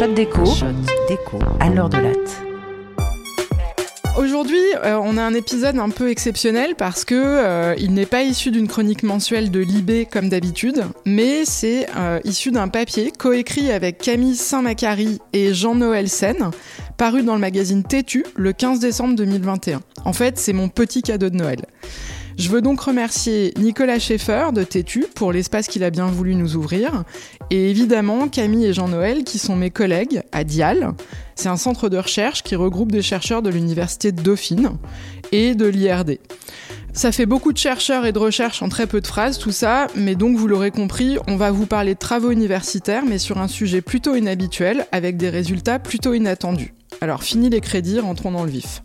Shot déco. Shot déco. À l'heure de latte. Aujourd'hui, euh, on a un épisode un peu exceptionnel parce que euh, il n'est pas issu d'une chronique mensuelle de Libé comme d'habitude, mais c'est euh, issu d'un papier coécrit avec Camille Saint-Macary et Jean-Noël Sen, paru dans le magazine Tétu le 15 décembre 2021. En fait, c'est mon petit cadeau de Noël. Je veux donc remercier Nicolas Schaeffer de Tétu pour l'espace qu'il a bien voulu nous ouvrir, et évidemment Camille et Jean-Noël qui sont mes collègues à Dial. C'est un centre de recherche qui regroupe des chercheurs de l'Université de Dauphine et de l'IRD. Ça fait beaucoup de chercheurs et de recherches en très peu de phrases, tout ça, mais donc vous l'aurez compris, on va vous parler de travaux universitaires, mais sur un sujet plutôt inhabituel, avec des résultats plutôt inattendus. Alors fini les crédits, rentrons dans le vif.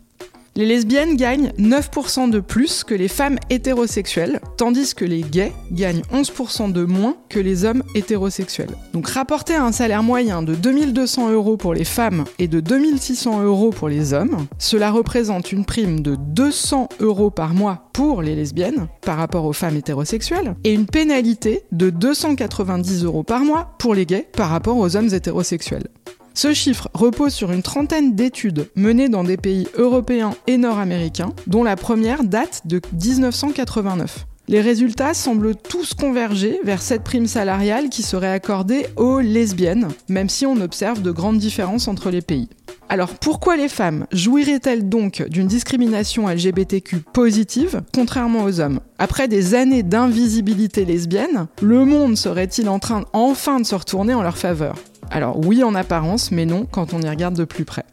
Les lesbiennes gagnent 9% de plus que les femmes hétérosexuelles, tandis que les gays gagnent 11% de moins que les hommes hétérosexuels. Donc rapporté à un salaire moyen de 2200 euros pour les femmes et de 2600 euros pour les hommes, cela représente une prime de 200 euros par mois pour les lesbiennes par rapport aux femmes hétérosexuelles et une pénalité de 290 euros par mois pour les gays par rapport aux hommes hétérosexuels. Ce chiffre repose sur une trentaine d'études menées dans des pays européens et nord-américains, dont la première date de 1989. Les résultats semblent tous converger vers cette prime salariale qui serait accordée aux lesbiennes, même si on observe de grandes différences entre les pays. Alors pourquoi les femmes jouiraient-elles donc d'une discrimination LGBTQ positive, contrairement aux hommes? Après des années d'invisibilité lesbienne, le monde serait-il en train enfin de se retourner en leur faveur? Alors oui en apparence, mais non quand on y regarde de plus près.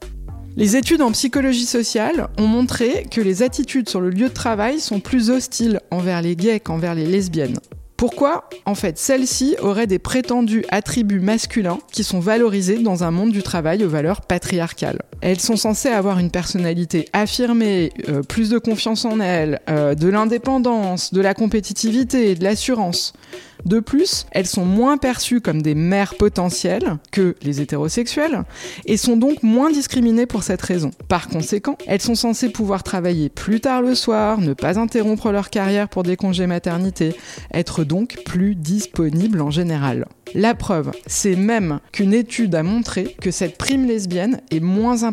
Les études en psychologie sociale ont montré que les attitudes sur le lieu de travail sont plus hostiles envers les gays qu'envers les lesbiennes. Pourquoi? En fait, celles-ci auraient des prétendus attributs masculins qui sont valorisés dans un monde du travail aux valeurs patriarcales. Elles sont censées avoir une personnalité affirmée, euh, plus de confiance en elles, euh, de l'indépendance, de la compétitivité, de l'assurance. De plus, elles sont moins perçues comme des mères potentielles que les hétérosexuels et sont donc moins discriminées pour cette raison. Par conséquent, elles sont censées pouvoir travailler plus tard le soir, ne pas interrompre leur carrière pour des congés maternité, être donc plus disponibles en général. La preuve, c'est même qu'une étude a montré que cette prime lesbienne est moins importante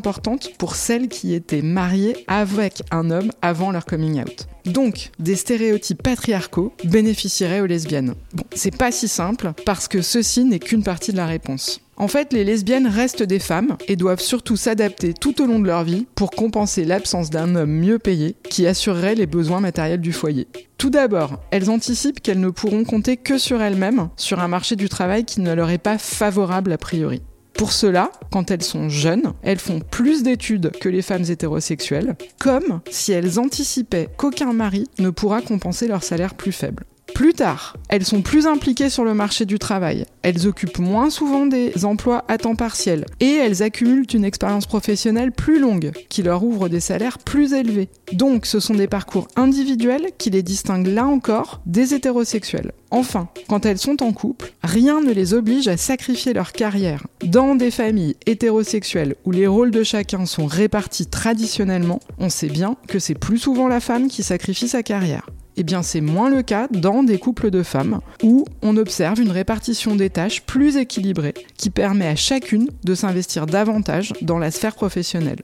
pour celles qui étaient mariées avec un homme avant leur coming out. Donc, des stéréotypes patriarcaux bénéficieraient aux lesbiennes. Bon, c'est pas si simple, parce que ceci n'est qu'une partie de la réponse. En fait, les lesbiennes restent des femmes et doivent surtout s'adapter tout au long de leur vie pour compenser l'absence d'un homme mieux payé qui assurerait les besoins matériels du foyer. Tout d'abord, elles anticipent qu'elles ne pourront compter que sur elles-mêmes sur un marché du travail qui ne leur est pas favorable a priori. Pour cela, quand elles sont jeunes, elles font plus d'études que les femmes hétérosexuelles, comme si elles anticipaient qu'aucun mari ne pourra compenser leur salaire plus faible. Plus tard, elles sont plus impliquées sur le marché du travail, elles occupent moins souvent des emplois à temps partiel et elles accumulent une expérience professionnelle plus longue qui leur ouvre des salaires plus élevés. Donc ce sont des parcours individuels qui les distinguent là encore des hétérosexuels. Enfin, quand elles sont en couple, rien ne les oblige à sacrifier leur carrière. Dans des familles hétérosexuelles où les rôles de chacun sont répartis traditionnellement, on sait bien que c'est plus souvent la femme qui sacrifie sa carrière eh bien c'est moins le cas dans des couples de femmes où on observe une répartition des tâches plus équilibrée qui permet à chacune de s'investir davantage dans la sphère professionnelle.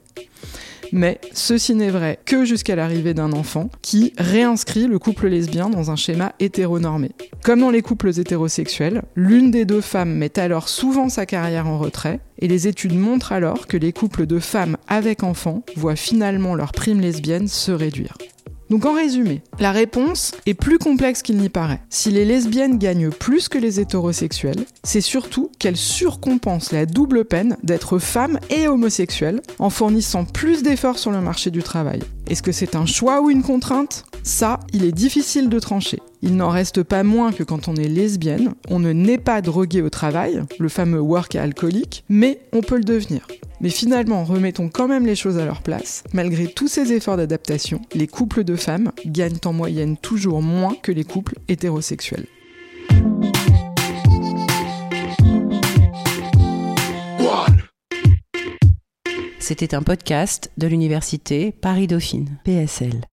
Mais ceci n'est vrai que jusqu'à l'arrivée d'un enfant qui réinscrit le couple lesbien dans un schéma hétéronormé. Comme dans les couples hétérosexuels, l'une des deux femmes met alors souvent sa carrière en retrait, et les études montrent alors que les couples de femmes avec enfants voient finalement leur prime lesbienne se réduire. Donc en résumé, la réponse est plus complexe qu'il n'y paraît. Si les lesbiennes gagnent plus que les hétérosexuels, c'est surtout qu'elles surcompensent la double peine d'être femmes et homosexuelles en fournissant plus d'efforts sur le marché du travail. Est-ce que c'est un choix ou une contrainte? Ça, il est difficile de trancher. Il n'en reste pas moins que quand on est lesbienne, on ne naît pas drogué au travail, le fameux work alcoolique, mais on peut le devenir. Mais finalement, remettons quand même les choses à leur place. Malgré tous ces efforts d'adaptation, les couples de femmes gagnent en moyenne toujours moins que les couples hétérosexuels. C'était un podcast de l'université Paris-Dauphine, PSL.